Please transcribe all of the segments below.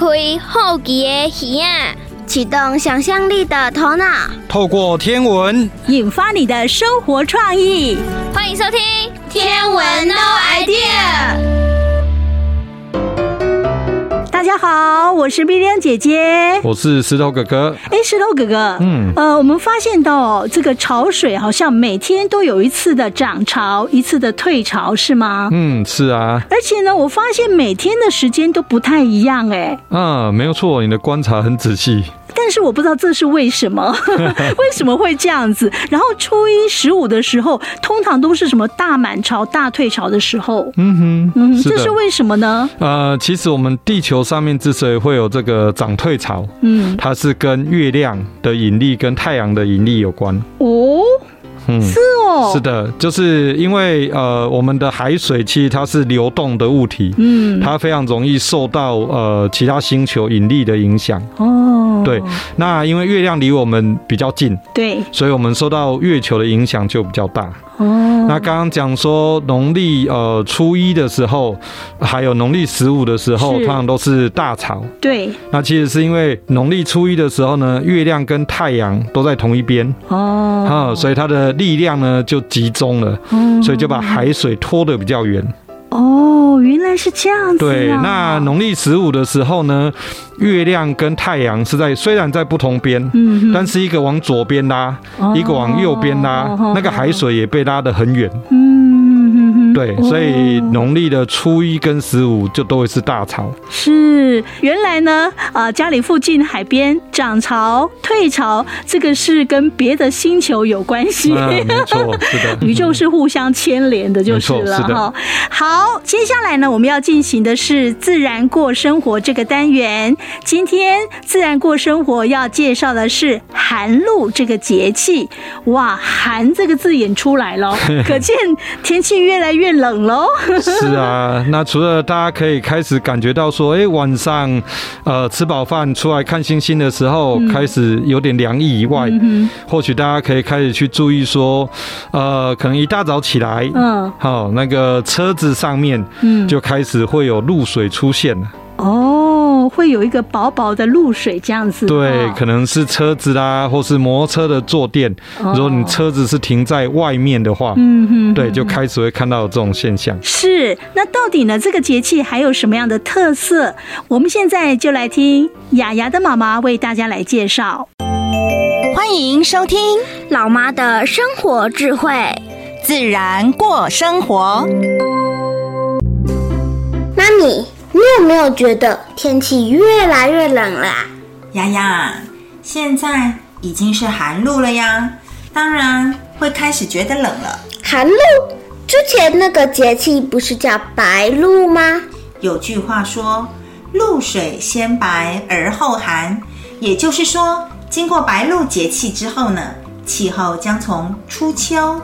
开好奇的耳啊，启动想象力的头脑，透过天文引发你的生活创意。欢迎收听《天文 No Idea》。大家好，我是碧亮姐姐，我是石头哥哥。哎，石头哥哥，嗯，呃，我们发现到这个潮水好像每天都有一次的涨潮，一次的退潮，是吗？嗯，是啊。而且呢，我发现每天的时间都不太一样，哎。嗯，没有错，你的观察很仔细。但是我不知道这是为什么，为什么会这样子？然后初一十五的时候，通常都是什么大满潮、大退潮的时候。嗯哼，嗯，这是为什么呢？呃，其实我们地球上面之所以会有这个涨退潮，嗯，它是跟月亮的引力跟太阳的引力有关。哦。嗯，是哦，是的，就是因为呃，我们的海水其实它是流动的物体，嗯，它非常容易受到呃其他星球引力的影响。哦，对，那因为月亮离我们比较近，对，所以我们受到月球的影响就比较大。哦，那刚刚讲说农历呃初一的时候，还有农历十五的时候，通常都是大潮。对，那其实是因为农历初一的时候呢，月亮跟太阳都在同一边。哦，啊，所以它的力量呢就集中了，所以就把海水拖得比较远。哦，原来是这样子。对，那农历十五的时候呢，月亮跟太阳是在虽然在不同边，嗯，但是一个往左边拉，一个往右边拉，那个海水也被拉得很远。嗯，对，所以农历的初一跟十五就都会是大潮。是，原来呢，啊，家里附近海边涨潮退潮，这个是跟别的星球有关系。没错，是的，宇宙是互相牵连的，就是了哈。好，接下来呢，我们要进行的是自然过生活这个单元。今天自然过生活要介绍的是寒露这个节气。哇，寒这个字眼出来了，可见天气越来越冷喽。是啊，那除了大家可以开始感觉到说，哎，晚上呃吃饱饭出来看星星的时候开始有点凉意以外，嗯、或许大家可以开始去注意说，呃，可能一大早起来，嗯，好，那个车子上面，嗯，就开始会有露水出现了。哦，会有一个薄薄的露水这样子。对，可能是车子啦，或是摩托车的坐垫。如果你车子是停在外面的话，嗯哼，对，就开始会看到这种现象。是，那到底呢？这个节气还有什么样的特色？我们现在就来听雅雅的妈妈为大家来介绍。欢迎收听老妈的生活智慧，自然过生活。妈咪。你有没有觉得天气越来越冷啦？丫丫，现在已经是寒露了呀，当然会开始觉得冷了。寒露？之前那个节气不是叫白露吗？有句话说，露水先白而后寒，也就是说，经过白露节气之后呢，气候将从初秋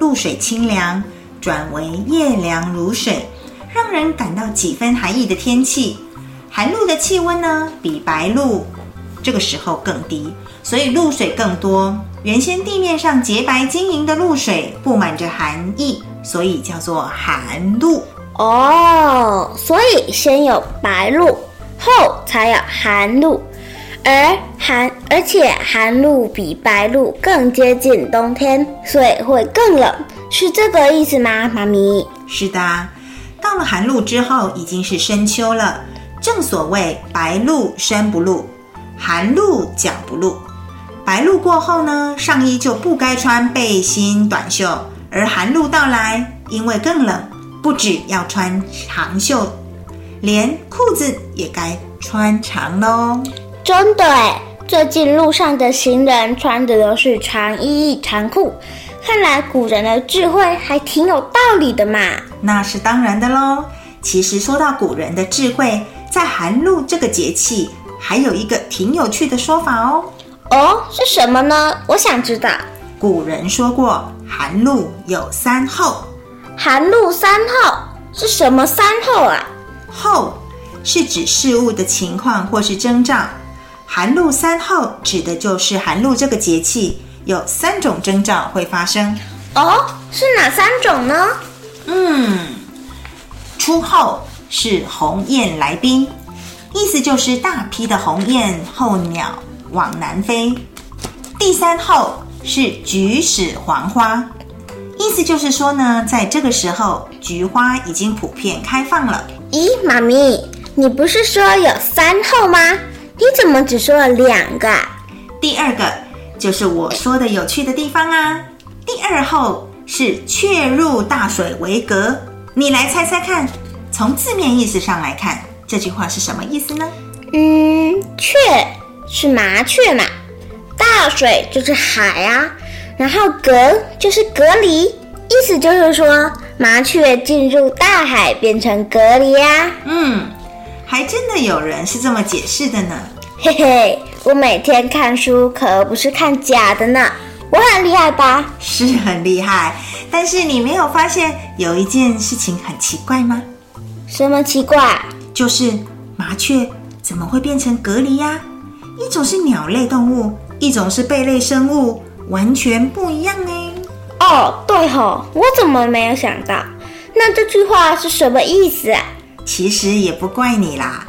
露水清凉，转为夜凉如水。让人感到几分寒意的天气，寒露的气温呢，比白露这个时候更低，所以露水更多。原先地面上洁白晶莹的露水布满着寒意，所以叫做寒露。哦，所以先有白露，后才有寒露，而寒而且寒露比白露更接近冬天，所以会更冷，是这个意思吗，妈咪？是的。到了寒露之后，已经是深秋了。正所谓白露身不露，寒露脚不露。白露过后呢，上衣就不该穿背心短袖，而寒露到来，因为更冷，不止要穿长袖，连裤子也该穿长喽。真的诶，最近路上的行人穿的都是长衣长裤。看来古人的智慧还挺有道理的嘛。那是当然的喽。其实说到古人的智慧，在寒露这个节气，还有一个挺有趣的说法哦。哦，是什么呢？我想知道。古人说过，寒露有三候。寒露三候是什么三候啊？候是指事物的情况或是征兆。寒露三候指的就是寒露这个节气。有三种征兆会发生哦，是哪三种呢？嗯，初候是鸿雁来宾，意思就是大批的鸿雁候鸟往南飞。第三候是菊始黄花，意思就是说呢，在这个时候菊花已经普遍开放了。咦，妈咪，你不是说有三候吗？你怎么只说了两个啊？第二个就是我说的有趣的地方啊。第二候是雀入大水为革，你来猜猜看，从字面意思上来看，这句话是什么意思呢？嗯，雀是麻雀嘛，大水就是海啊，然后革就是隔离，意思就是说麻雀进入大海变成隔离啊。嗯，还真的有人是这么解释的呢。嘿嘿，我每天看书可不是看假的呢，我很厉害吧？是很厉害，但是你没有发现有一件事情很奇怪吗？什么奇怪？就是麻雀怎么会变成隔离呀？一种是鸟类动物，一种是贝类生物，完全不一样呢。哦，对吼，我怎么没有想到？那这句话是什么意思啊？其实也不怪你啦。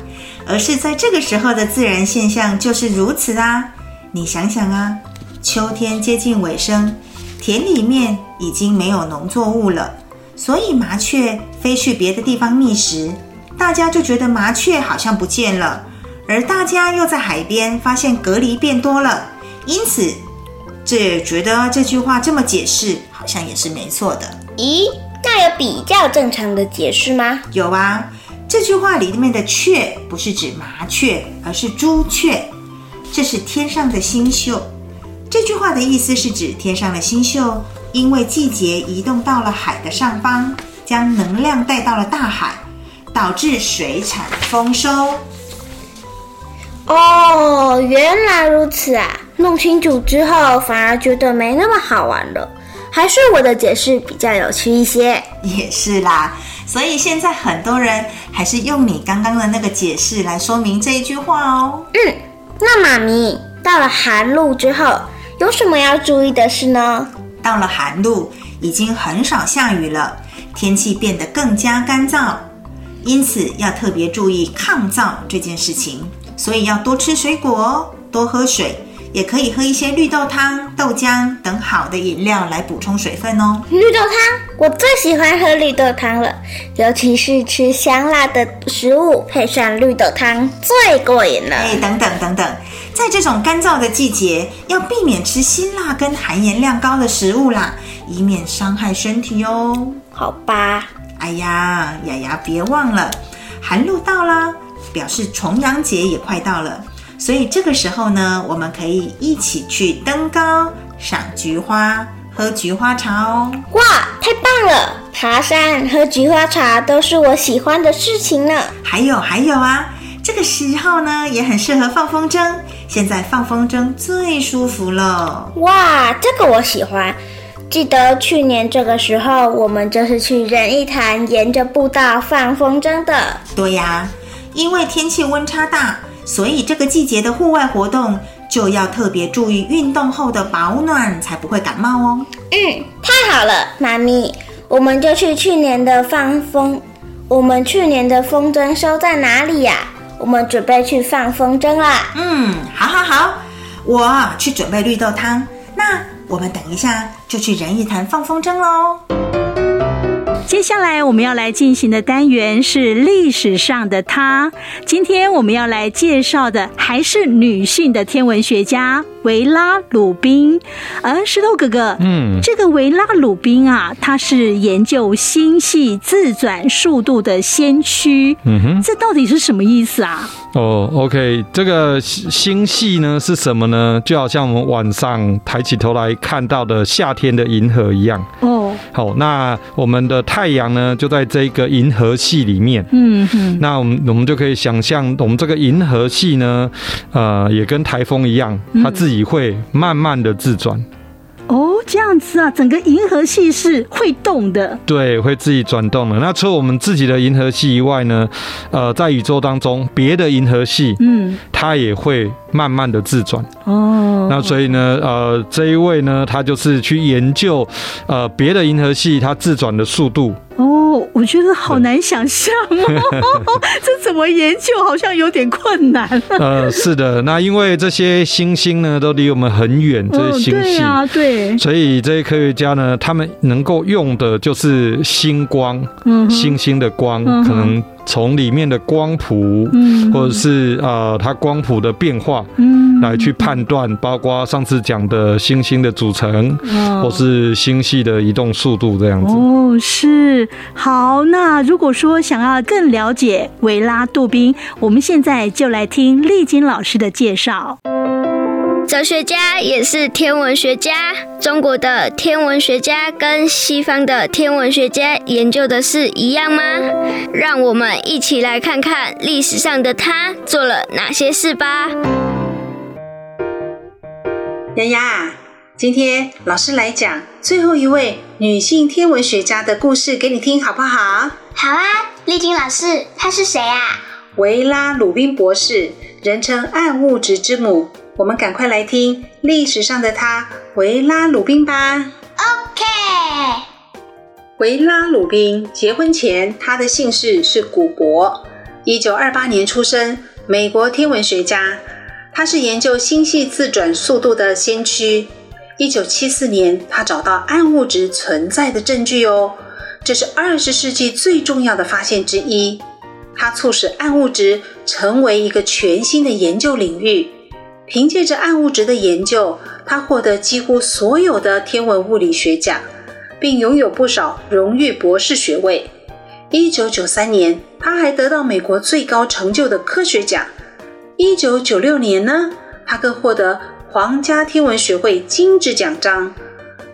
而是在这个时候的自然现象就是如此啊！你想想啊，秋天接近尾声，田里面已经没有农作物了，所以麻雀飞去别的地方觅食，大家就觉得麻雀好像不见了，而大家又在海边发现蛤蜊变多了，因此这觉得这句话这么解释好像也是没错的。咦，那有比较正常的解释吗？有啊。这句话里面的“雀”不是指麻雀，而是朱雀，这是天上的星宿。这句话的意思是指天上的星宿，因为季节移动到了海的上方，将能量带到了大海，导致水产丰收。哦，原来如此啊！弄清楚之后，反而觉得没那么好玩了。还是我的解释比较有趣一些。也是啦。所以现在很多人还是用你刚刚的那个解释来说明这一句话哦。嗯，那妈咪，到了寒露之后，有什么要注意的事呢？到了寒露，已经很少下雨了，天气变得更加干燥，因此要特别注意抗燥这件事情。所以要多吃水果哦，多喝水。也可以喝一些绿豆汤、豆浆等好的饮料来补充水分哦。绿豆汤，我最喜欢喝绿豆汤了，尤其是吃香辣的食物配上绿豆汤最过瘾了。哎，等等等等，在这种干燥的季节，要避免吃辛辣跟含盐量高的食物啦，以免伤害身体哦。好吧。哎呀，雅雅别忘了，寒露到啦，表示重阳节也快到了。所以这个时候呢，我们可以一起去登高、赏菊花、喝菊花茶哦。哇，太棒了！爬山、喝菊花茶都是我喜欢的事情呢。还有还有啊，这个时候呢也很适合放风筝。现在放风筝最舒服了。哇，这个我喜欢。记得去年这个时候，我们就是去仁义潭沿着步道放风筝的。对呀，因为天气温差大。所以这个季节的户外活动就要特别注意运动后的保暖，才不会感冒哦。嗯，太好了，妈咪，我们就去去年的放风。我们去年的风筝收在哪里呀？我们准备去放风筝啦。嗯，好好好，我去准备绿豆汤。那我们等一下就去仁义潭放风筝喽。接下来我们要来进行的单元是历史上的她。今天我们要来介绍的还是女性的天文学家维拉鲁宾。而石头哥哥，嗯，这个维拉鲁宾啊，他是研究星系自转速度的先驱。嗯哼，这到底是什么意思啊？哦，OK，这个星系呢是什么呢？就好像我们晚上抬起头来看到的夏天的银河一样。哦，好，那我们的太阳呢就在这个银河系里面。嗯哼，那我们我们就可以想象，我们这个银河系呢，呃，也跟台风一样，它自己会慢慢的自转。哦，这样子啊，整个银河系是会动的，对，会自己转动的。那除了我们自己的银河系以外呢，呃，在宇宙当中，别的银河系，嗯，它也会慢慢的自转。哦，那所以呢，呃，这一位呢，他就是去研究，呃，别的银河系它自转的速度。哦。哦，我觉得好难想象哦，这怎么研究？好像有点困难。呃，是的，那因为这些星星呢，都离我们很远，这些星系，啊，对，所以这些科学家呢，他们能够用的就是星光，嗯，星星的光，可能。从里面的光谱，嗯，或者是呃，它光谱的变化，嗯，来去判断，包括上次讲的星星的组成，哦，或是星系的移动速度这样子。哦，是好。那如果说想要更了解维拉杜宾，我们现在就来听丽晶老师的介绍。哲学家也是天文学家。中国的天文学家跟西方的天文学家研究的是一样吗？让我们一起来看看历史上的他做了哪些事吧。丫丫，今天老师来讲最后一位女性天文学家的故事给你听，好不好？好啊，丽晶老师，她是谁啊？维拉·鲁宾博士，人称暗物质之母。我们赶快来听历史上的他，维拉·鲁宾吧。OK。维拉·鲁宾结婚前，他的姓氏是古柏，一九二八年出生，美国天文学家。他是研究星系自转速度的先驱。一九七四年，他找到暗物质存在的证据哦，这是二十世纪最重要的发现之一。它促使暗物质成为一个全新的研究领域。凭借着暗物质的研究，他获得几乎所有的天文物理学奖，并拥有不少荣誉博士学位。一九九三年，他还得到美国最高成就的科学奖。一九九六年呢，他更获得皇家天文学会金质奖章，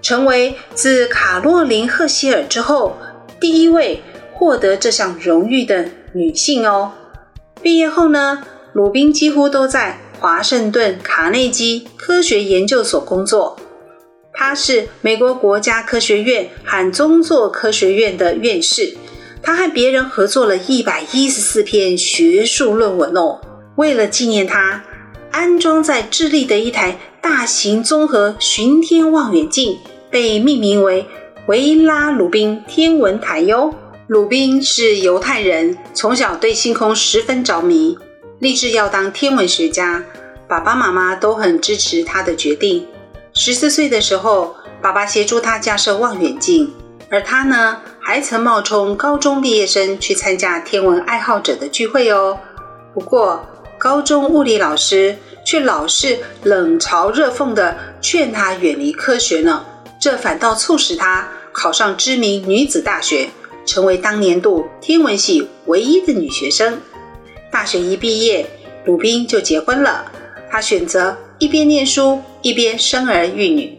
成为自卡洛琳·赫歇尔之后第一位获得这项荣誉的女性哦。毕业后呢，鲁宾几乎都在华盛顿卡内基科学研究所工作，他是美国国家科学院和宗座科学院的院士。他和别人合作了一百一十四篇学术论文哦。为了纪念他，安装在智利的一台大型综合巡天望远镜被命名为维拉·鲁宾天文台哟。鲁宾是犹太人，从小对星空十分着迷。立志要当天文学家，爸爸妈妈都很支持他的决定。十四岁的时候，爸爸协助他架设望远镜，而他呢，还曾冒充高中毕业生去参加天文爱好者的聚会哦。不过，高中物理老师却老是冷嘲热讽地劝他远离科学呢。这反倒促使他考上知名女子大学，成为当年度天文系唯一的女学生。大学一毕业，鲁宾就结婚了。他选择一边念书一边生儿育女。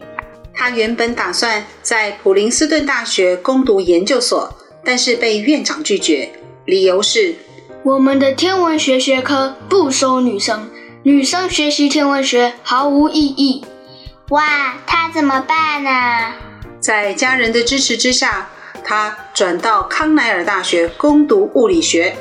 他原本打算在普林斯顿大学攻读研究所，但是被院长拒绝，理由是我们的天文学学科不收女生，女生学习天文学毫无意义。哇，他怎么办呢？在家人的支持之下，他转到康奈尔大学攻读物理学。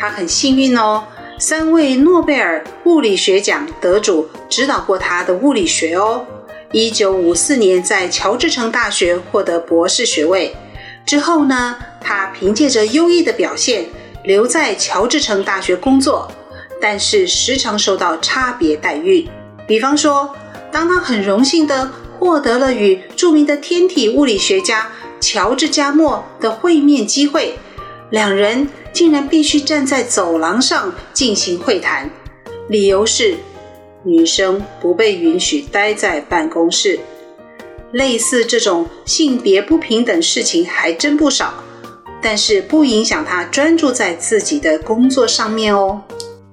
他很幸运哦，三位诺贝尔物理学奖得主指导过他的物理学哦。一九五四年在乔治城大学获得博士学位之后呢，他凭借着优异的表现留在乔治城大学工作，但是时常受到差别待遇。比方说，当他很荣幸地获得了与著名的天体物理学家乔治加莫的会面机会，两人。竟然必须站在走廊上进行会谈，理由是女生不被允许待在办公室。类似这种性别不平等事情还真不少，但是不影响他专注在自己的工作上面哦。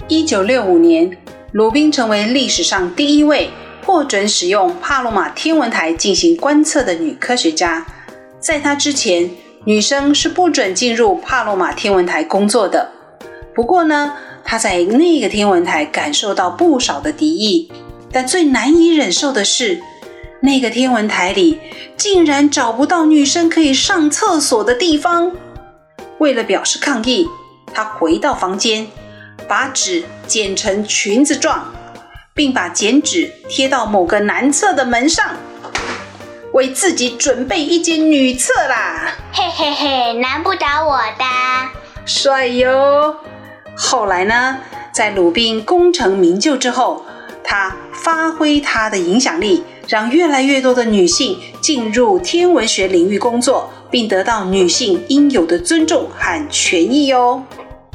一九六五年，鲁宾成为历史上第一位获准使用帕洛马天文台进行观测的女科学家。在她之前，女生是不准进入帕洛马天文台工作的。不过呢，她在那个天文台感受到不少的敌意。但最难以忍受的是，那个天文台里竟然找不到女生可以上厕所的地方。为了表示抗议，她回到房间，把纸剪成裙子状，并把剪纸贴到某个男厕的门上。为自己准备一间女厕啦。嘿嘿嘿，难不倒我的。帅哟！后来呢，在鲁宾功成名就之后，他发挥他的影响力，让越来越多的女性进入天文学领域工作，并得到女性应有的尊重和权益哟。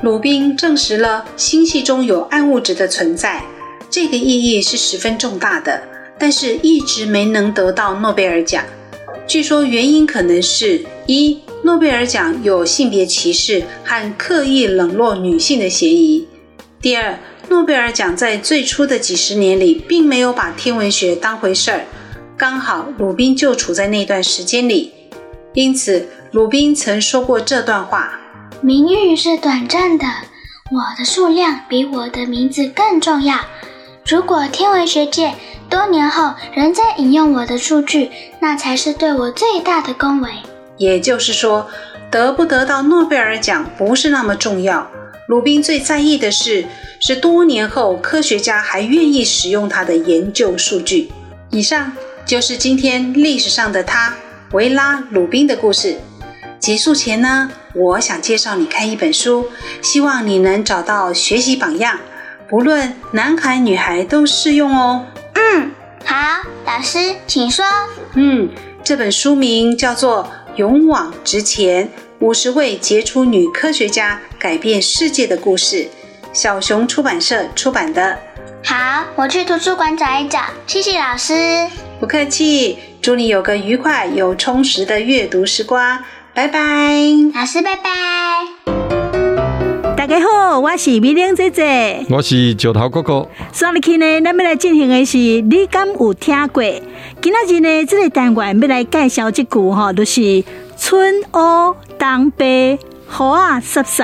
鲁宾证实了星系中有暗物质的存在，这个意义是十分重大的，但是一直没能得到诺贝尔奖。据说原因可能是一。诺贝尔奖有性别歧视和刻意冷落女性的嫌疑。第二，诺贝尔奖在最初的几十年里并没有把天文学当回事儿，刚好鲁宾就处在那段时间里，因此鲁宾曾说过这段话：“名誉是短暂的，我的数量比我的名字更重要。如果天文学界多年后仍在引用我的数据，那才是对我最大的恭维。”也就是说，得不得到诺贝尔奖不是那么重要。鲁宾最在意的是，是多年后科学家还愿意使用他的研究数据。以上就是今天历史上的他——维拉·鲁宾的故事。结束前呢，我想介绍你看一本书，希望你能找到学习榜样，不论男孩女孩都适用哦。嗯，好，老师请说。嗯，这本书名叫做。勇往直前，五十位杰出女科学家改变世界的故事，小熊出版社出版的。好，我去图书馆找一找。谢谢老师。不客气，祝你有个愉快又充实的阅读时光。拜拜，老师，拜拜。大家好，我是美玲姐姐，我是九桃哥哥。上日去呢，咱们来进行的是你敢有听过？今仔日呢，这个单元要来介绍一句哈，就是春乌当白，雨啊湿湿。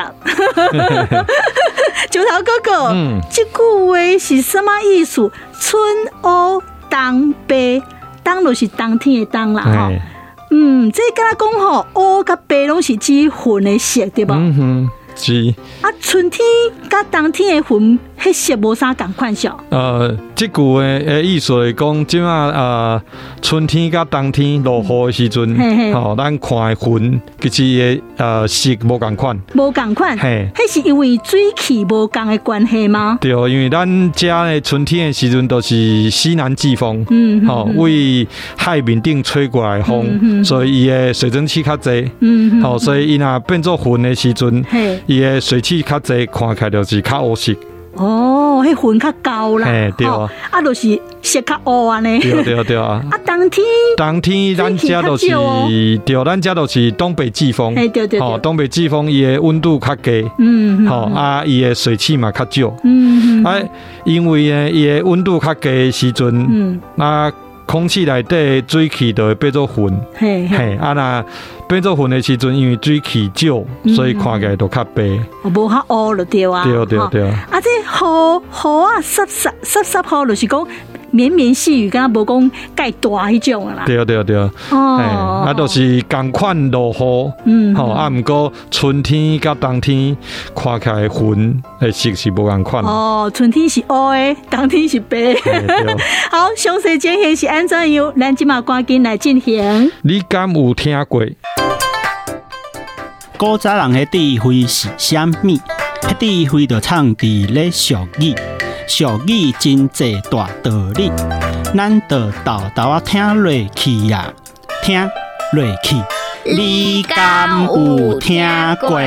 九桃哥哥，嗯，这句话是什么意思？春乌当白，当就是当天的当啦，哈。嗯，这跟他讲吼，乌甲白拢是指混的色，对吧？嗯哼。是。啊，春天甲冬天的云，迄色无啥共款笑。呃，即句诶诶意思来讲，即啊呃，春天甲冬天落雨的时阵，吼、嗯，咱、看的云其实也呃色无共款，无共款。嘿，迄是因为水汽无共的关系吗？对，因为咱遮的春天的时阵都是西南季风，嗯，吼、哦，为海面顶吹过来风，嗯、所以伊的水蒸气较侪，嗯，吼、哦，所以伊若变做云的时阵，嘿。伊个水汽较侪，看起来就是较乌色。哦，迄云较高啦。嘿，对啊。啊，就是色较乌安尼。对对对啊。啊，冬天。冬天咱家都是，对，咱家都是东北季风。对对对。哦，东北季风伊个温度较低。嗯。好啊，伊个水汽嘛较少。嗯嗯。啊，因为呢，伊个温度较低的时阵，嗯，啊。空气内底水汽就会变做云，嘿，嘿，啊那变做粉的时阵，因为水气少，所以看起来都较白。我无较乌了对啊，对对对。啊，这雨雨啊，湿湿湿湿雨，就是讲。绵绵细雨，敢若无讲盖大迄种啦。对对对，哦，啊，都是共款落雨，嗯，吼，啊，毋过春天甲冬天看起来云诶色是无共款。哦，春天是乌诶，冬天是白。好，详细讲解是安怎样，咱即马赶紧来进行。你敢有听过？古早人诶智慧是啥物？迄智慧就唱伫咧俗语。俗语真济大道理，咱就豆豆啊听落去呀，听落去。你敢有听过？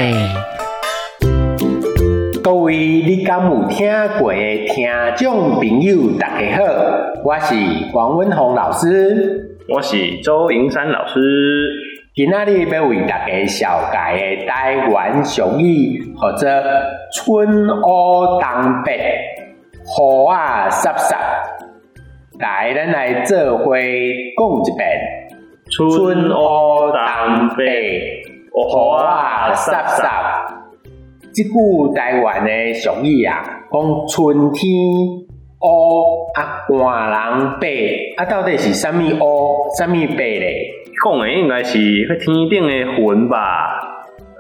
各位你敢有听过的听众朋友，大家好，我是王文宏老师，我是周银山老师。今仔日要为大家绍介的台湾俗语，或者春乌东北。雨啊湿湿，来，咱来做伙讲一遍。春乌东北，雨啊湿湿。这句台湾的俗语啊，讲春天乌啊寒人白，啊到底是啥物乌，啥物白咧？讲的应该是迄天顶的云吧？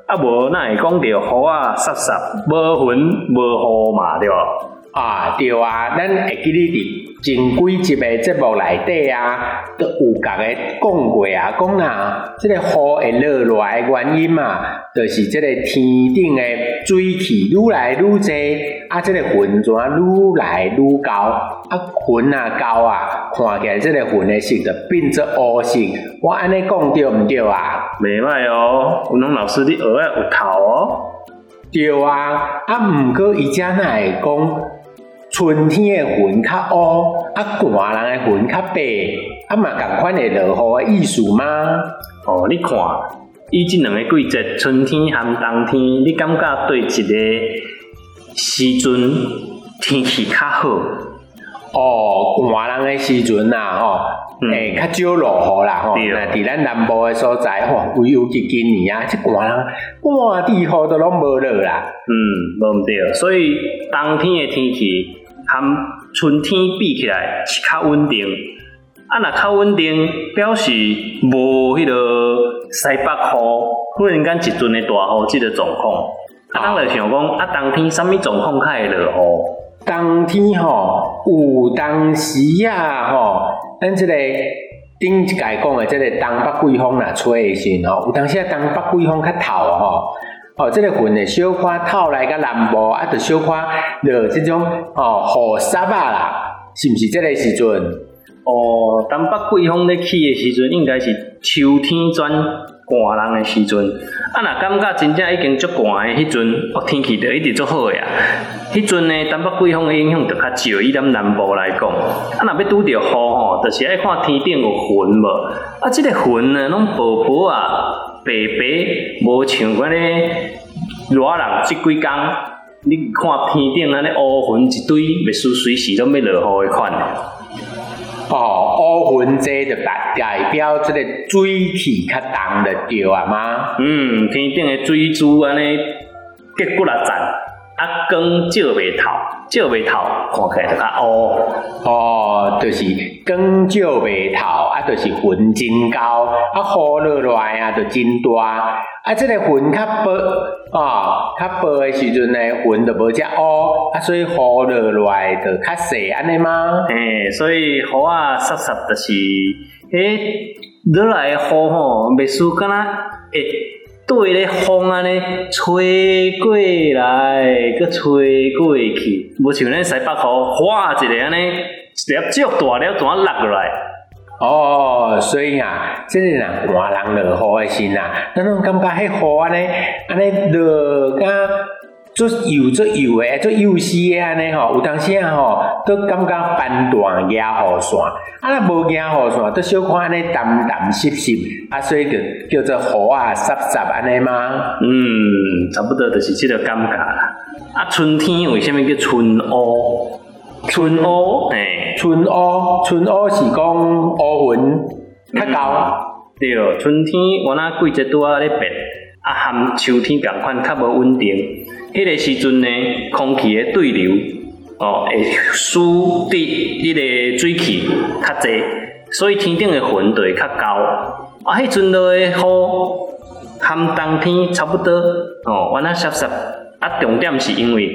啊无，哪会讲着雨啊湿湿，无云无雨嘛，对吧？啊，对啊，咱会记得伫前几集诶节目内底啊，都有甲个讲过啊，讲啊，这个雨会落落诶原因嘛，就是即个天顶诶水汽愈来愈侪，啊，这个云怎愈来愈高，啊，云啊高啊，看起来即个云诶色就变做乌色，我安尼讲对毋对啊？袂歹哦，文龙老师你学啊有头哦，对啊，啊，毋过伊遮那会讲。春天的云较乌，啊，寒人的云较白，啊嘛，共款的落雨的意思吗？哦，你看，伊即两个季节，春天和冬天，你感觉对一个时阵天气较好？哦，寒人的时阵呐，吼，诶，较少落雨啦，吼，那伫咱南部的所在，吼，尤其今年啊，即寒人半滴雨都拢无落啦。嗯，无毋对，所以冬天的天气。和春天比起来是较稳定，啊，若较稳定，表示无迄个西北雨，忽然间一阵的大雨，这个状况。啊，咱就想讲，啊，冬天什么状况较会落雨？冬天吼，有当时啊，吼，咱这个顶一届讲的这个东北季风若吹的时候，有当时啊，东北季风较透吼。哦，这个云会小可透来个南部，啊，就小可落这种哦雨沙啊啦，是毋是这个时阵？哦，东北季风咧起的时阵，应该是秋天转寒人的时阵。啊，若感觉真正已经足寒的迄阵，哦，天气就一直足好呀。迄阵呢，东北季风的影响就较少，以咱南部来讲。啊，若要拄着雨吼，就是爱看天顶有云无。啊，这个云呢，拢薄薄啊。白白，无像阮咧热人即几工，你看天顶安尼乌云一堆，袂输随时拢要落雨的款。哦，乌云这就代代表即个水气较重就对啊嘛？嗯，天顶的水珠安尼结骨力赞，啊光照袂透，照袂透，看起来就较乌。哦，就是光照袂透，啊，就是云真高，啊，雨落来啊，就真大。啊，这个云较薄，啊，较薄的时阵呢，云就无遮乌，啊，所以雨落来就较细，安尼吗？诶，所以雨啊，湿湿就是，诶，落来的雨吼，袂输干那，诶。对咧风安尼吹过来，佮吹过去，无像咱西北雨，哗一个安尼，一粒足大了，怎啊落落来？哦，所以啊，即个人寒人落雨的时啊，咱拢感觉迄雨安尼，安尼落甲。做油做油诶，做油丝诶安尼吼，有当时啊吼，都感觉翻断野雨伞，啊，若无野雨伞，都小看安尼淡淡湿湿，啊，所以就叫做雨啊湿湿安尼吗？嗯，差不多就是即个感觉啦。啊，春天为虾米叫春乌？春乌，诶、欸，春乌，春乌是讲乌云较高、嗯。对，春天我那季节拄啊咧变，啊，含秋天共款较无稳定。迄个时阵呢，空气的对流哦，会输伫迄个水汽较侪，所以天顶的云就会较高。啊，迄阵落的雨，和冬天差不多哦，完啊湿湿。啊，重点是因为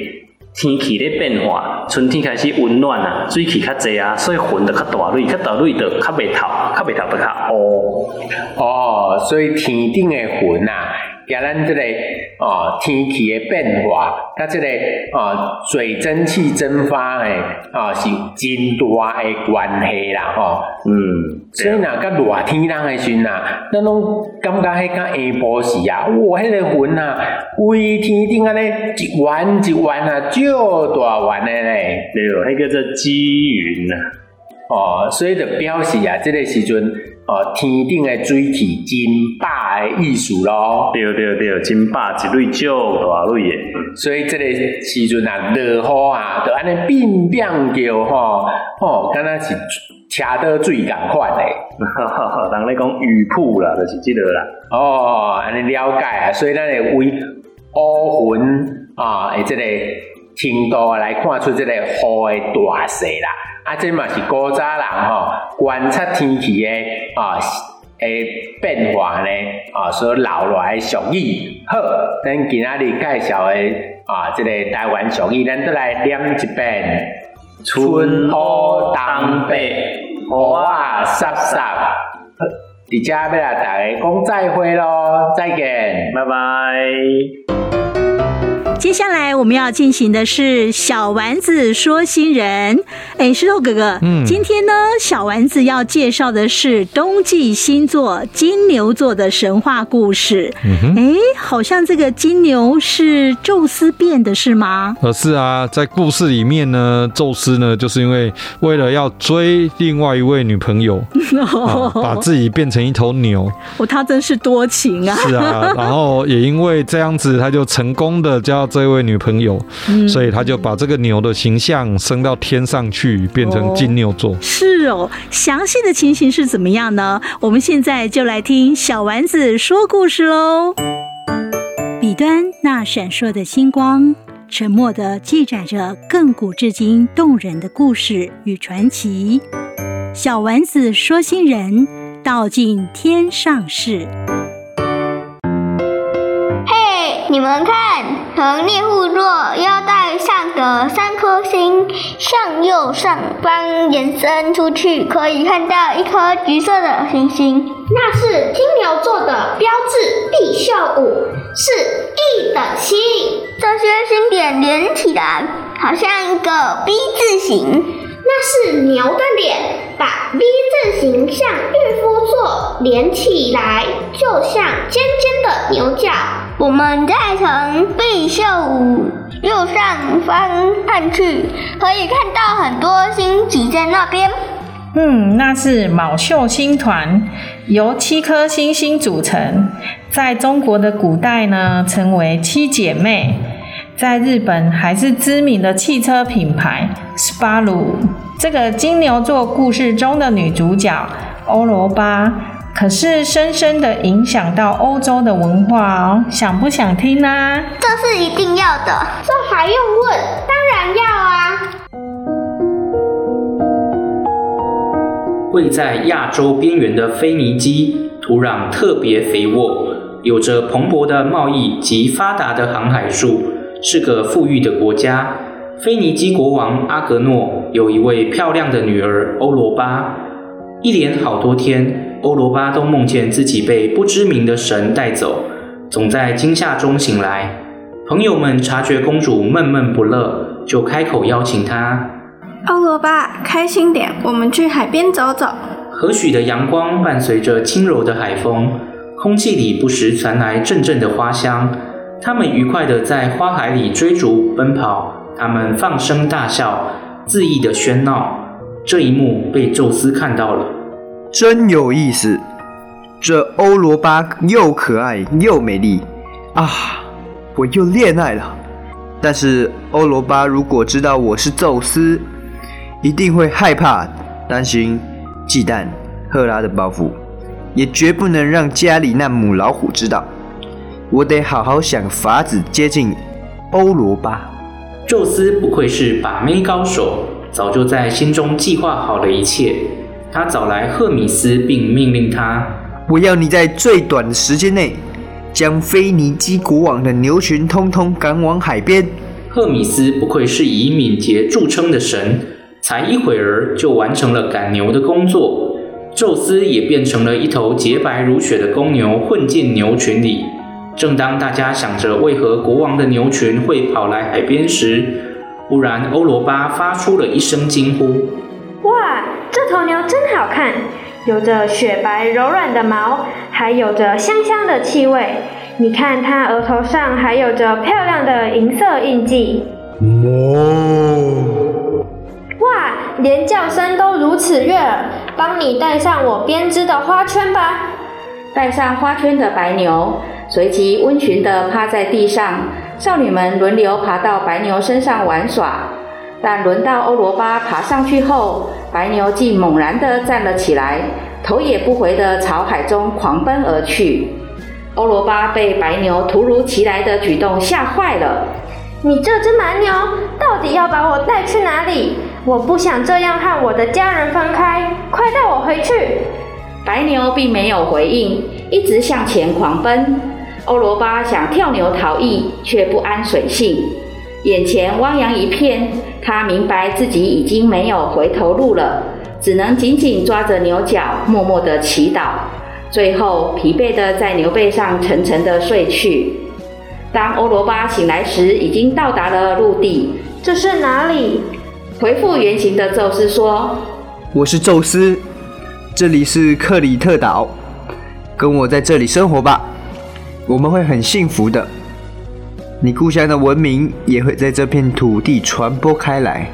天气咧变化，春天开始温暖啊，水汽较侪啊，所以云就较大蕊，较大蕊就较袂透，较袂透就较乌。哦，所以天顶的云啊。甲咱这个哦天气的变化，甲这个哦水蒸气蒸发诶哦是真大诶关系啦吼。嗯，所以若甲热天人诶时阵啊，咱拢感觉迄个下晡时啊，哇，迄个云啊，规天顶安尼一弯一弯啊，足大弯诶咧。对，叫做积云啊。哦，所以就表示啊，这个时阵。哦，天顶的水汽真霸的意思咯。对对对，真霸一蕊足大类的。所以这个时阵啊，落雨啊，就安尼变变叫吼，吼，敢若是车到水共款的。哈哈哈，人咧讲雨瀑啦，就是这个啦。哦，安尼了解啊，所以咱会为乌云啊，诶，这个程度来看出这个雨的大小啦。啊，这嘛是古早人吼观察天气的啊诶变化呢，啊，所留来俗语。好，咱今仔日介绍的啊，这个台湾俗语，咱再来念一遍。春雨东北，雨啊飒飒。在这要来大家讲再会咯，再见，拜拜。接下来我们要进行的是小丸子说新人。哎，石头哥哥，嗯，今天呢，小丸子要介绍的是冬季星座金牛座的神话故事。嗯哼，哎，好像这个金牛是宙斯变的，是吗？呃，是啊，在故事里面呢，宙斯呢，就是因为为了要追另外一位女朋友，啊、把自己变成一头牛。哦，他真是多情啊！是啊，然后也因为这样子，他就成功的叫。这位女朋友，所以他就把这个牛的形象升到天上去，变成金牛座。哦是哦，详细的情形是怎么样呢？我们现在就来听小丸子说故事喽。彼端那闪烁的星光，沉默的记载着亘古至今动人的故事与传奇。小丸子说新人，道尽天上事。嘿你们看，从猎户座腰带上的三颗星向右上方延伸出去，可以看到一颗橘色的星星，那是金牛座的标志——必秀五，是一等星。这些星点连起来，好像一个 V 字形。那是牛的脸，把 V 字形向御夫座连起来，就像尖尖的牛角。我们再从帝宿五右上方看去，可以看到很多星挤在那边。嗯，那是昴宿星团，由七颗星星组成，在中国的古代呢，称为七姐妹。在日本还是知名的汽车品牌 Subaru。这个金牛座故事中的女主角欧罗巴，可是深深的影响到欧洲的文化哦。想不想听呢？这是一定要的，这还用问？当然要啊！位在亚洲边缘的腓尼基，土壤特别肥沃，有着蓬勃的贸易及发达的航海术。是个富裕的国家。腓尼基国王阿格诺有一位漂亮的女儿欧罗巴。一连好多天，欧罗巴都梦见自己被不知名的神带走，总在惊吓中醒来。朋友们察觉公主闷闷不乐，就开口邀请她：“欧罗巴，开心点，我们去海边走走。”和煦的阳光伴随着轻柔的海风，空气里不时传来阵阵的花香。他们愉快地在花海里追逐奔跑，他们放声大笑，恣意的喧闹。这一幕被宙斯看到了，真有意思。这欧罗巴又可爱又美丽啊！我又恋爱了。但是欧罗巴如果知道我是宙斯，一定会害怕、担心、忌惮赫拉的报复，也绝不能让家里那母老虎知道。我得好好想法子接近欧罗巴。宙斯不愧是把妹高手，早就在心中计划好了一切。他找来赫米斯，并命令他：“我要你在最短的时间内，将腓尼基国王的牛群通通赶往海边。”赫米斯不愧是以敏捷著称的神，才一会儿就完成了赶牛的工作。宙斯也变成了一头洁白如雪的公牛，混进牛群里。正当大家想着为何国王的牛群会跑来海边时，忽然欧罗巴发出了一声惊呼：“哇，这头牛真好看，有着雪白柔软的毛，还有着香香的气味。你看它额头上还有着漂亮的银色印记。”哇，连叫声都如此悦耳。帮你戴上我编织的花圈吧。戴上花圈的白牛。随即温驯地趴在地上，少女们轮流爬到白牛身上玩耍。但轮到欧罗巴爬上去后，白牛竟猛然地站了起来，头也不回地朝海中狂奔而去。欧罗巴被白牛突如其来的举动吓坏了。你这只蛮牛，到底要把我带去哪里？我不想这样和我的家人分开，快带我回去！白牛并没有回应，一直向前狂奔。欧罗巴想跳牛逃逸，却不安水性，眼前汪洋一片。他明白自己已经没有回头路了，只能紧紧抓着牛角，默默地祈祷。最后，疲惫地在牛背上沉沉地睡去。当欧罗巴醒来时，已经到达了陆地。这是哪里？恢复原形的宙斯说：“我是宙斯。”这里是克里特岛，跟我在这里生活吧，我们会很幸福的。你故乡的文明也会在这片土地传播开来。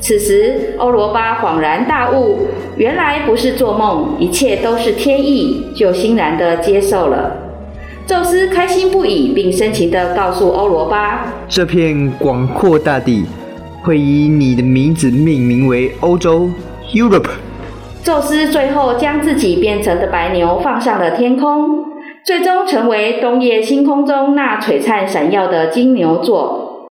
此时，欧罗巴恍然大悟，原来不是做梦，一切都是天意，就欣然地接受了。宙斯开心不已，并深情地告诉欧罗巴：这片广阔大地会以你的名字命名为欧洲 （Europe）。宙斯最后将自己变成的白牛放上了天空，最终成为冬夜星空中那璀璨闪耀的金牛座。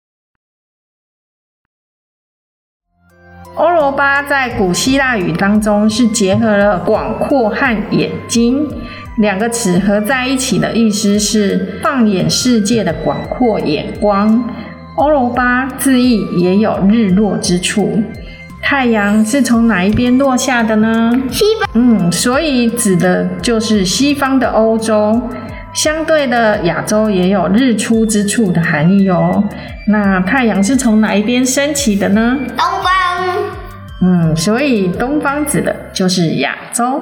欧罗巴在古希腊语当中是结合了广阔和眼睛两个词合在一起的意思是放眼世界的广阔眼光。欧罗巴字义也有日落之处。太阳是从哪一边落下的呢？西方。嗯，所以指的就是西方的欧洲。相对的，亚洲也有日出之处的含义哦。那太阳是从哪一边升起的呢？东方。嗯，所以东方指的就是亚洲。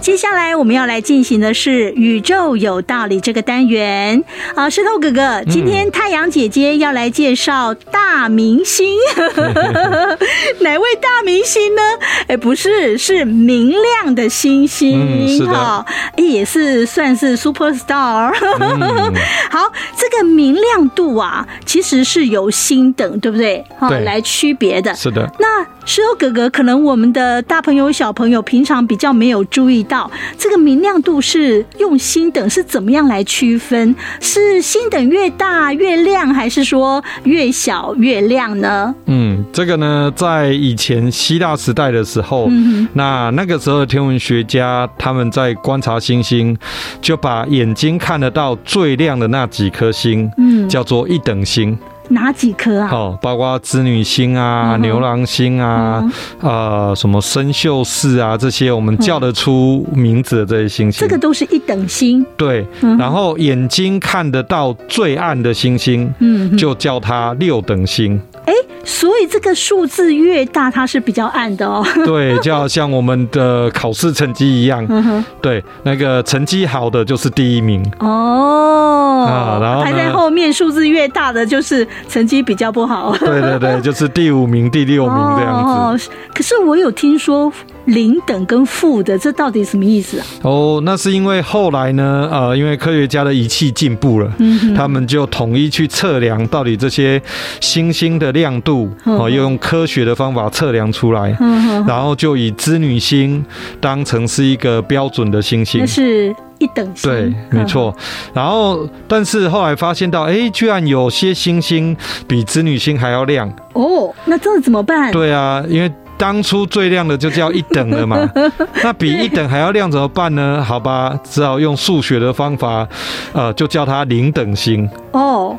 接下来我们要来进行的是宇宙有道理这个单元。啊，石头哥哥，今天太阳姐姐要来介绍大明星，嗯、哪位大明星呢？哎，不是，是明亮的星星，哈、嗯，也是算是 super star。嗯、好，这个明亮度啊，其实是由星等，对不对？对，来区别的。是的。那石头哥哥，可能我们的大朋友、小朋友平常比较没有注意到。这个明亮度是用星等是怎么样来区分？是星等越大越亮，还是说越小越亮呢？嗯，这个呢，在以前希腊时代的时候，嗯、那那个时候的天文学家他们在观察星星，就把眼睛看得到最亮的那几颗星，嗯，叫做一等星。哪几颗啊？哦，包括织女星啊、嗯、牛郎星啊、嗯、呃，什么生锈四啊，这些我们叫得出名字的这些星星，这个都是一等星。对，嗯、然后眼睛看得到最暗的星星，嗯，就叫它六等星。哎，所以这个数字越大，它是比较暗的哦。对，就好像我们的考试成绩一样。嗯、对，那个成绩好的就是第一名。哦。啊，然后排在后面数字越大的就是成绩比较不好。对对对，就是第五名、第六名这样子。哦，可是我有听说。零等跟负的，这到底什么意思啊？哦，那是因为后来呢，呃，因为科学家的仪器进步了，嗯，他们就统一去测量到底这些星星的亮度，哦，又用科学的方法测量出来，嗯，然后就以织女星当成是一个标准的星星，那是一等星，对，没错。然后，但是后来发现到，哎，居然有些星星比织女星还要亮。哦，那这怎么办？对啊，因为。当初最亮的就叫一等了嘛，那比一等还要亮怎么办呢？好吧，只好用数学的方法，呃，就叫它零等星。哦，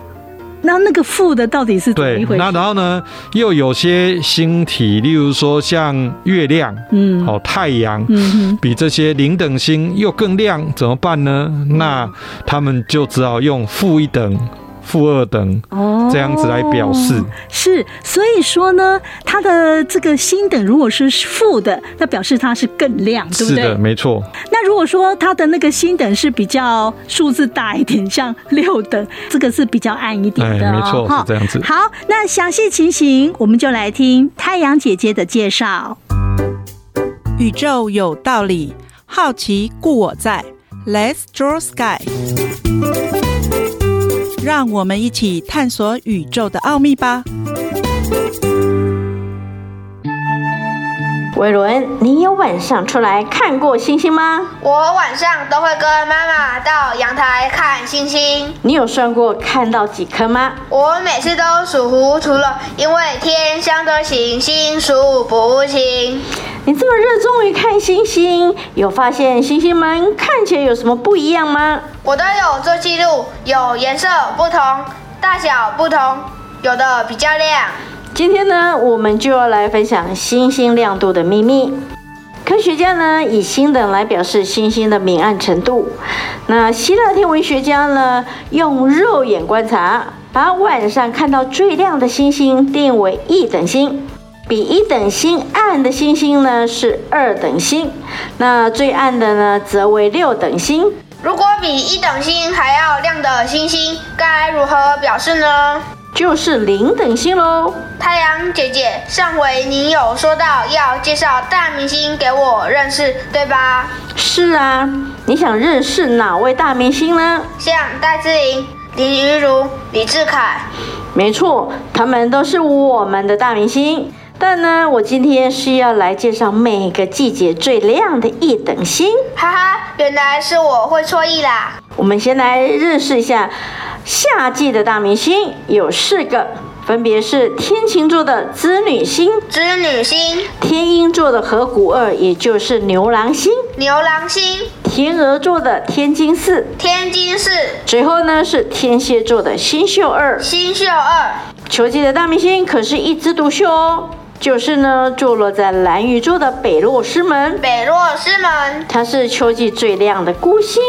那那个负的到底是怎么一回事？对，那然后呢，又有些星体，例如说像月亮，嗯，好，太阳，嗯，比这些零等星又更亮，怎么办呢？那他们就只好用负一等。负二等哦，这样子来表示、哦、是，所以说呢，它的这个星等如果是负的，那表示它是更亮，对不对？是的，没错。那如果说它的那个星等是比较数字大一点，像六等，这个是比较暗一点的、哦，没错，是这样子。好，那详细情形我们就来听太阳姐姐的介绍。宇宙有道理，好奇故我在，Let's draw sky。让我们一起探索宇宙的奥秘吧。伟伦，你有晚上出来看过星星吗？我晚上都会跟妈妈到阳台看星星。你有算过看到几颗吗？我每次都数糊涂了，因为天上的星星数不清。你这么热衷于看星星，有发现星星们看起来有什么不一样吗？我都有做记录，有颜色不同，大小不同，有的比较亮。今天呢，我们就要来分享星星亮度的秘密。科学家呢，以星等来表示星星的明暗程度。那希腊天文学家呢，用肉眼观察，把晚上看到最亮的星星定为一等星。比一等星暗的星星呢，是二等星，那最暗的呢，则为六等星。如果比一等星还要亮的星星，该如何表示呢？就是零等星喽。太阳姐姐，上回你有说到要介绍大明星给我认识，对吧？是啊，你想认识哪位大明星呢？像戴志颖、林昀儒、李志凯。没错，他们都是我们的大明星。但呢，我今天是要来介绍每个季节最亮的一等星。哈哈，原来是我会错意啦。我们先来认识一下夏季的大明星，有四个，分别是天琴座的织女星、织女星；天鹰座的河谷二，也就是牛郎星、牛郎星；天鹅座的天津四、天津四；最后呢是天蝎座的星宿二、星宿二。球季的大明星可是一枝独秀哦。就是呢，坐落在蓝鱼座的北落师门。北落师门，它是秋季最亮的孤星。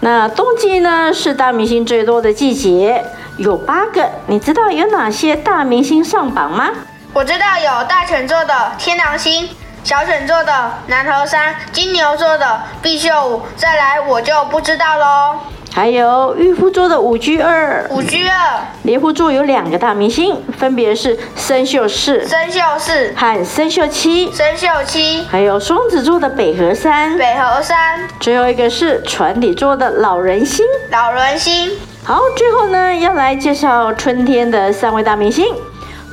那冬季呢，是大明星最多的季节，有八个。你知道有哪些大明星上榜吗？我知道有大犬座的天狼星，小犬座的南河三，金牛座的毕宿五。再来，我就不知道喽。还有御夫座的五居二，五居二。猎户座有两个大明星，分别是参宿四、参宿四和参宿七、参宿七。还有双子座的北河三、北河三。最后一个是船底座的老人星、老人星。好，最后呢，要来介绍春天的三位大明星，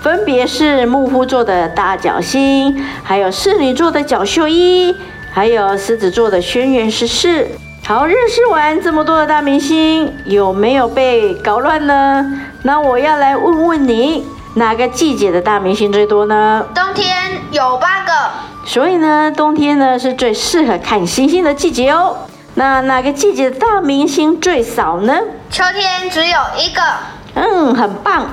分别是木夫座的大角星，还有侍女座的角宿一，还有狮子座的轩辕十四。好，认识完这么多的大明星，有没有被搞乱呢？那我要来问问你，哪个季节的大明星最多呢？冬天有八个。所以呢，冬天呢是最适合看星星的季节哦。那哪个季节的大明星最少呢？秋天只有一个。嗯，很棒。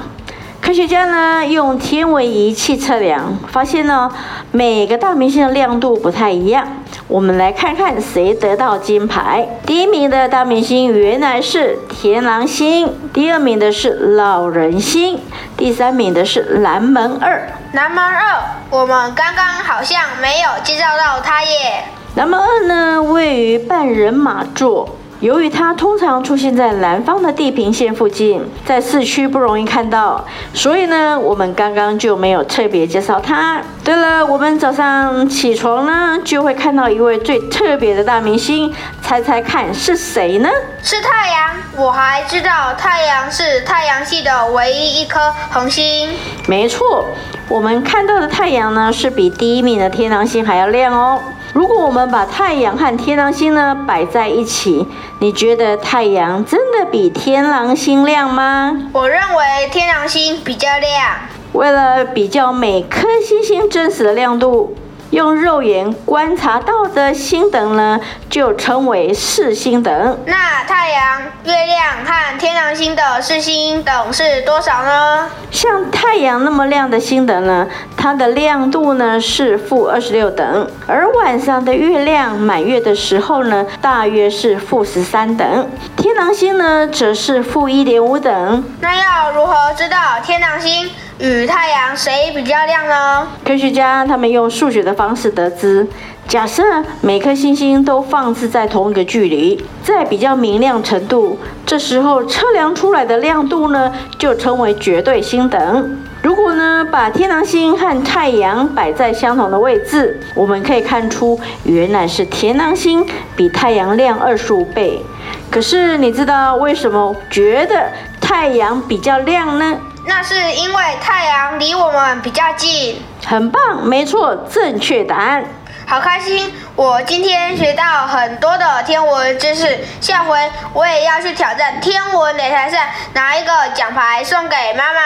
科学家呢用天文仪器测量，发现呢每个大明星的亮度不太一样。我们来看看谁得到金牌。第一名的大明星原来是天狼星，第二名的是老人星，第三名的是南门二。南门二，我们刚刚好像没有介绍到它耶。南门二呢位于半人马座。由于它通常出现在南方的地平线附近，在市区不容易看到，所以呢，我们刚刚就没有特别介绍它。对了，我们早上起床呢，就会看到一位最特别的大明星，猜猜看是谁呢？是太阳。我还知道太阳是太阳系的唯一一颗恒星。没错，我们看到的太阳呢，是比第一名的天狼星还要亮哦。如果我们把太阳和天狼星呢摆在一起，你觉得太阳真的比天狼星亮吗？我认为天狼星比较亮。为了比较每颗星星真实的亮度。用肉眼观察到的星等呢，就称为视星等。那太阳、月亮和天狼星的视星等是多少呢？像太阳那么亮的星等呢，它的亮度呢是负二十六等，而晚上的月亮满月的时候呢，大约是负十三等。天狼星呢，则是负一点五等。那要如何知道天狼星与太阳谁比较亮呢？科学家他们用数学的方式得知，假设每颗星星都放置在同一个距离，在比较明亮程度，这时候测量出来的亮度呢，就称为绝对星等。如果呢，把天狼星和太阳摆在相同的位置，我们可以看出，原来是天狼星比太阳亮二十五倍。可是你知道为什么觉得太阳比较亮呢？那是因为太阳离我们比较近。很棒，没错，正确答案。好开心，我今天学到很多的天文知识，下回我也要去挑战天文擂台赛，拿一个奖牌送给妈妈。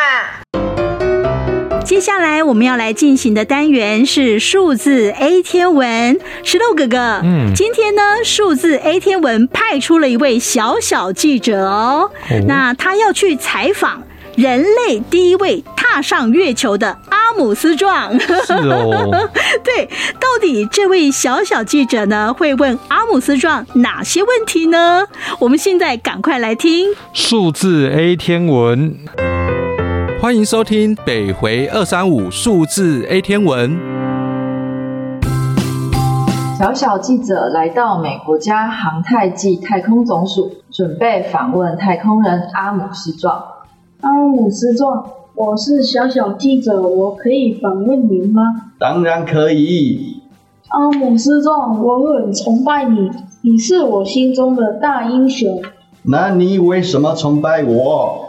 接下来我们要来进行的单元是数字 A 天文。石头哥哥，嗯，今天呢，数字 A 天文派出了一位小小记者哦，哦那他要去采访人类第一位踏上月球的阿姆斯壮。是哦，对，到底这位小小记者呢，会问阿姆斯壮哪些问题呢？我们现在赶快来听数字 A 天文。欢迎收听北回二三五数字 A 天文。小小记者来到美国加航太暨太空总署，准备访问太空人阿姆斯壮。阿姆斯壮，我是小小记者，我可以访问您吗？当然可以。阿姆斯壮，我很崇拜你，你是我心中的大英雄。那你为什么崇拜我？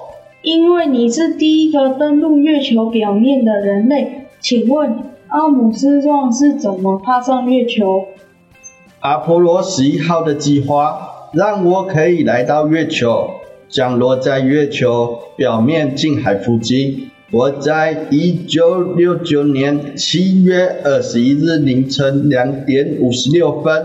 因为你是第一个登陆月球表面的人类，请问阿姆斯壮是怎么踏上月球？阿波罗十一号的计划让我可以来到月球，降落在月球表面近海附近。我在一九六九年七月二十一日凌晨两点五十六分，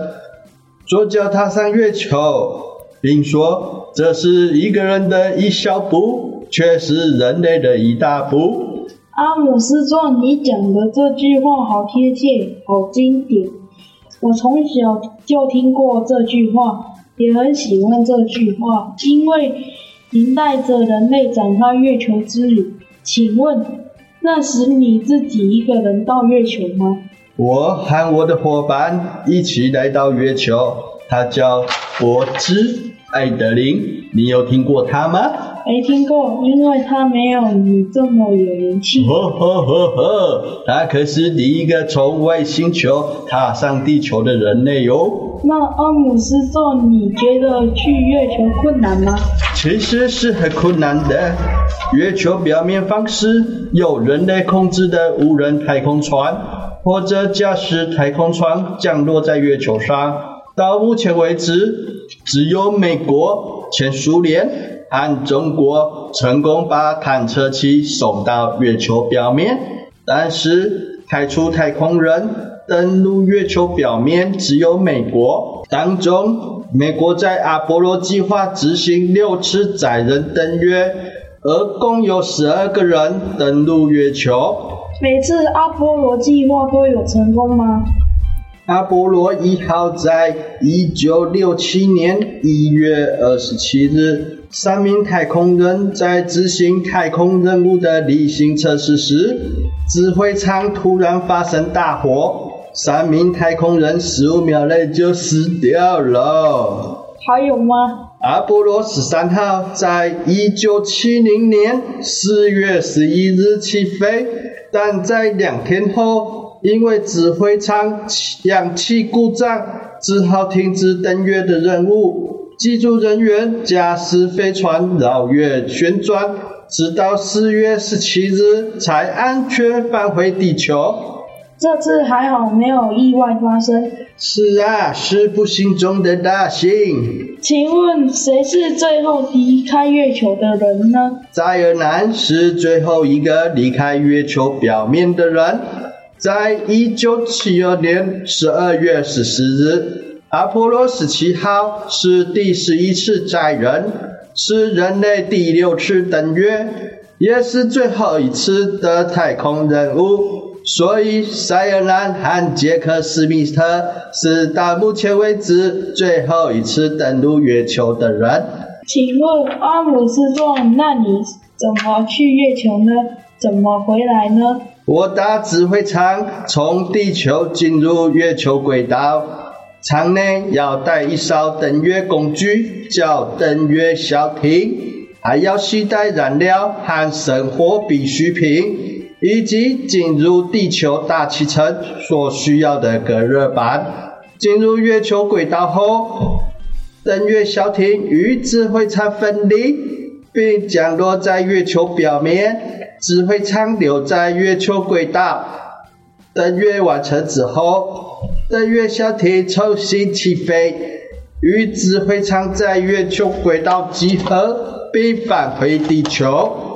左脚踏上月球，并说这是一个人的一小步。却是人类的一大步。阿姆斯壮，你讲的这句话好贴切，好经典。我从小就听过这句话，也很喜欢这句话，因为您带着人类展开月球之旅。请问，那时你自己一个人到月球吗？我和我的伙伴一起来到月球，他叫柏兹艾德林，你有听过他吗？没听过，因为他没有你这么有人气。呵呵呵呵，他可是第一个从外星球踏上地球的人类哟。那阿姆斯壮，你觉得去月球困难吗？其实是很困难的。月球表面放置由人类控制的无人太空船，或者驾驶太空船降落在月球上。到目前为止，只有美国、前苏联。和中国成功把探测器送到月球表面，但是派出太空人登陆月球表面只有美国。当中，美国在阿波罗计划执行六次载人登月，而共有十二个人登陆月球。每次阿波罗计划都有成功吗？阿波罗一号在一九六七年一月二十七日。三名太空人在执行太空任务的例行测试时，指挥舱突然发生大火，三名太空人十五秒内就死掉了。还有吗？阿波罗十三号在一九七零年四月十一日起飞，但在两天后，因为指挥舱氧气故障，只好停止登月的任务。机组人员驾驶飞船绕月旋转，直到四月十七日才安全返回地球。这次还好没有意外发生。是啊，是不幸中的大幸。请问谁是最后离开月球的人呢？载尔南是最后一个离开月球表面的人，在一九七二年十二月十四日。阿波罗十七号是第十一次载人，是人类第六次登月，也是最后一次的太空任务。所以，塞尔南和杰克史密特是到目前为止最后一次登陆月球的人。请问阿姆斯壮，那你怎么去月球呢？怎么回来呢？我搭指挥舱从地球进入月球轨道。舱内要带一艘登月工具，叫登月小艇，还要携带燃料和生活必需品，以及进入地球大气层所需要的隔热板。进入月球轨道后，登月小艇与指挥舱分离，并降落在月球表面，指挥舱留在月球轨道。登月完成之后，登月小艇重新起飞，与指挥舱在月球轨道集合，并返回地球。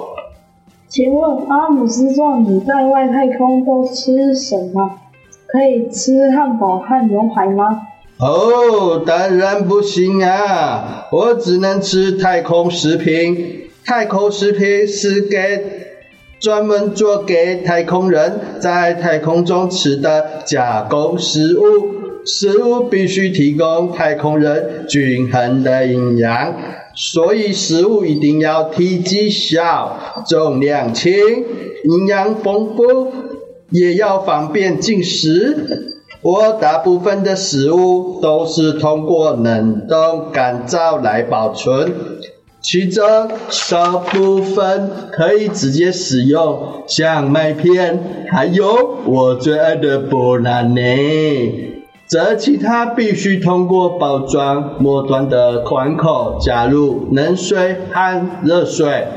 请问阿姆斯壮，你在外太空都吃什么？可以吃汉堡和牛排吗？哦，当然不行啊！我只能吃太空食品。太空食品是给专门做给太空人在太空中吃的加工食物。食物必须提供太空人均衡的营养，所以食物一定要体积小、重量轻、营养丰富，也要方便进食。我大部分的食物都是通过冷冻干燥来保存，其中少部分可以直接使用，像麦片，还有我最爱的波兰内。这其他必须通过包装末端的宽口加入冷水和热水，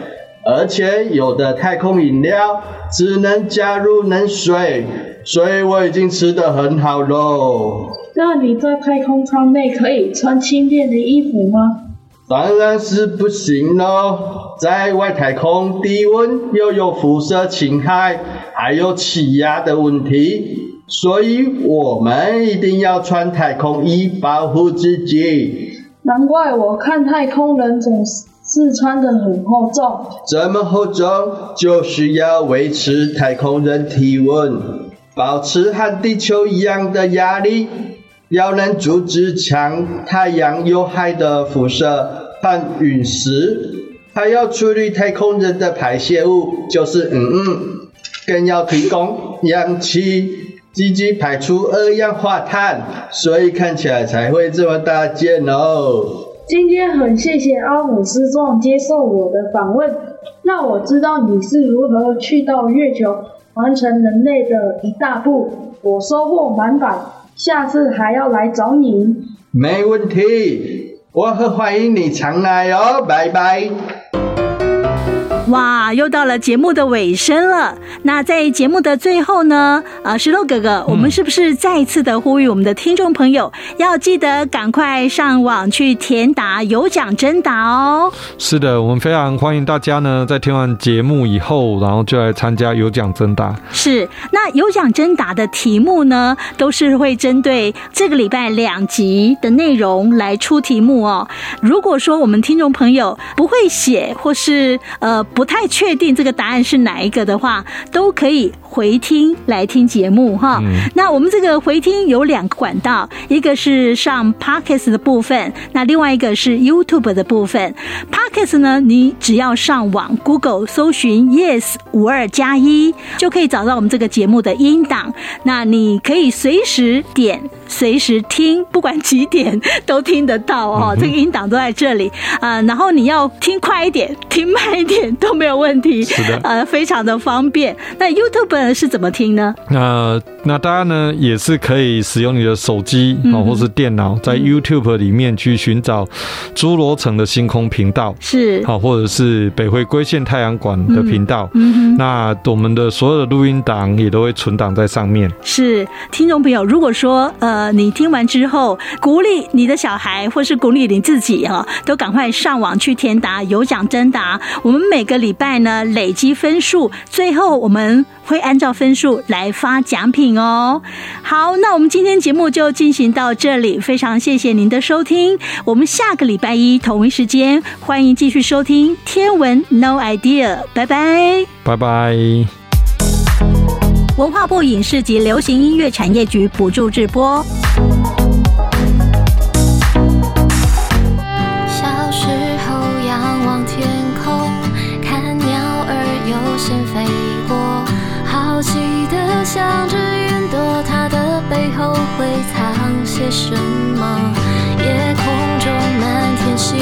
而且有的太空饮料只能加入冷水，所以我已经吃得很好喽。那你在太空舱内可以穿轻便的衣服吗？当然是不行喽，在外太空低温又有辐射侵害，还有气压的问题。所以我们一定要穿太空衣保护自己。难怪我看太空人总是穿得很厚重。这么厚重，就是要维持太空人体温，保持和地球一样的压力，要能阻止强太阳有害的辐射和陨石，还要处理太空人的排泄物，就是嗯嗯，更要提供氧气。积极排出二氧化碳，所以看起来才会这么大件哦。今天很谢谢阿姆斯壮接受我的访问，让我知道你是如何去到月球，完成人类的一大步。我收获满满，下次还要来找你。没问题，我很欢迎你常来哦。拜拜。哇，又到了节目的尾声了。那在节目的最后呢，呃，石头哥哥，我们是不是再一次的呼吁我们的听众朋友，要记得赶快上网去填答有奖征答哦？是的，我们非常欢迎大家呢，在听完节目以后，然后就来参加有奖征答。是，那有奖征答的题目呢，都是会针对这个礼拜两集的内容来出题目哦。如果说我们听众朋友不会写，或是呃。不太确定这个答案是哪一个的话，都可以回听来听节目哈。嗯、那我们这个回听有两个管道，一个是上 Podcast 的部分，那另外一个是 YouTube 的部分。Podcast 呢，你只要上网 Google 搜寻 Yes 五二加一，就可以找到我们这个节目的音档。那你可以随时点，随时听，不管几点都听得到哦。嗯、这个音档都在这里啊、呃。然后你要听快一点，听慢一点。都没有问题，是的，呃，非常的方便。那 YouTube 是怎么听呢？那那大家呢也是可以使用你的手机啊，或是电脑，在 YouTube 里面去寻找侏罗城的星空频道，是好，或者是北回归线太阳馆的频道。嗯哼，那我们的所有的录音档也都会存档在上面。是听众朋友，如果说呃你听完之后，鼓励你的小孩，或是鼓励你自己哈，都赶快上网去填答有奖征答。我们每个礼拜呢，累积分数，最后我们会按照分数来发奖品哦。好，那我们今天节目就进行到这里，非常谢谢您的收听。我们下个礼拜一同一时间，欢迎继续收听《天文 No Idea》，拜拜，拜拜。文化部影视及流行音乐产业局补助直播。想着云朵，它的背后会藏些什么？夜空中满天星